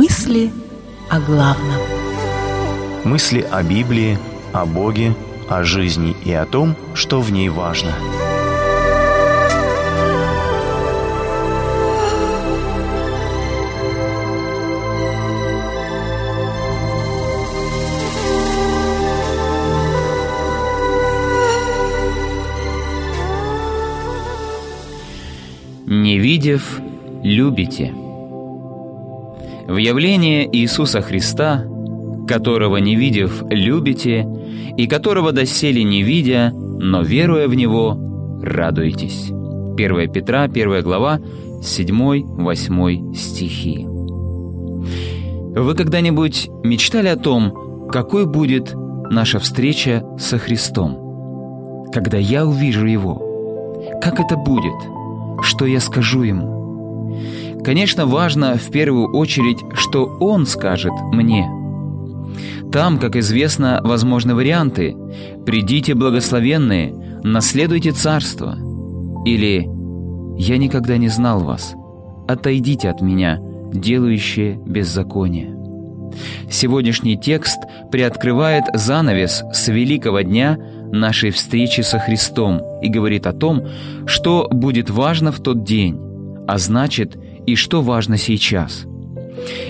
Мысли о главном. Мысли о Библии, о Боге, о жизни и о том, что в ней важно. Не видев, любите. В явление Иисуса Христа, которого не видев, любите, и которого доселе не видя, но веруя в Него, радуетесь. 1 Петра, 1 глава, 7-8 стихи. Вы когда-нибудь мечтали о том, какой будет наша встреча со Христом? Когда я увижу Его, как это будет? Что я скажу Ему? Конечно, важно в первую очередь, что Он скажет мне. Там, как известно, возможны варианты «Придите, благословенные, наследуйте царство» или «Я никогда не знал вас, отойдите от меня, делающие беззаконие». Сегодняшний текст приоткрывает занавес с великого дня нашей встречи со Христом и говорит о том, что будет важно в тот день, а значит и что важно сейчас.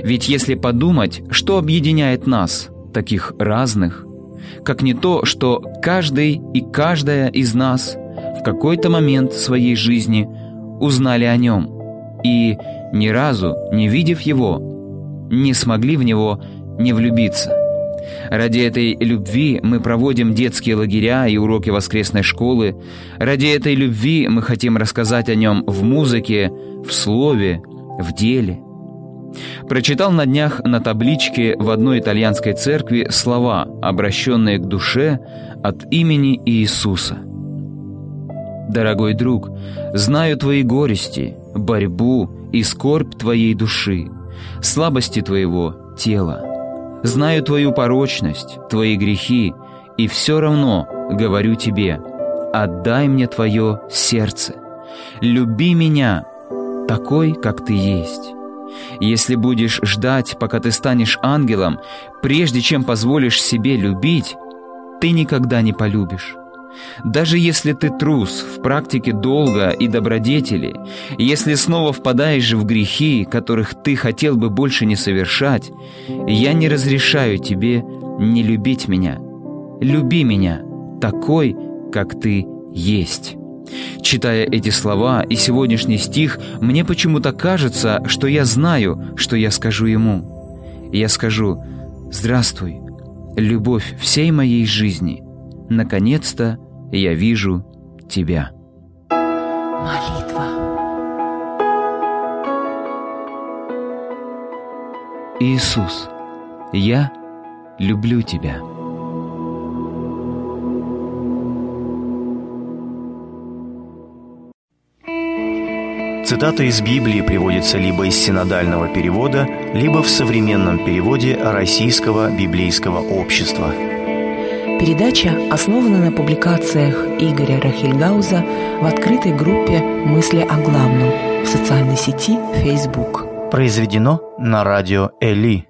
Ведь если подумать, что объединяет нас, таких разных, как не то, что каждый и каждая из нас в какой-то момент своей жизни узнали о нем и, ни разу не видев его, не смогли в него не влюбиться. Ради этой любви мы проводим детские лагеря и уроки воскресной школы. Ради этой любви мы хотим рассказать о нем в музыке, в слове, в деле. Прочитал на днях на табличке в одной итальянской церкви слова, обращенные к душе от имени Иисуса. «Дорогой друг, знаю твои горести, борьбу и скорбь твоей души, слабости твоего тела. Знаю твою порочность, твои грехи, и все равно говорю тебе, отдай мне твое сердце. Люби меня, такой, как ты есть. Если будешь ждать, пока ты станешь ангелом, прежде чем позволишь себе любить, ты никогда не полюбишь. Даже если ты трус в практике долга и добродетели, если снова впадаешь в грехи, которых ты хотел бы больше не совершать, я не разрешаю тебе не любить меня. Люби меня такой, как ты есть». Читая эти слова и сегодняшний стих, мне почему-то кажется, что я знаю, что я скажу ему. Я скажу «Здравствуй, любовь всей моей жизни. Наконец-то я вижу тебя». Молитва. Иисус, я люблю Тебя. Цитата из Библии приводится либо из синодального перевода, либо в современном переводе Российского библейского общества. Передача основана на публикациях Игоря Рахильгауза в открытой группе «Мысли о главном» в социальной сети Facebook. Произведено на радио Эли.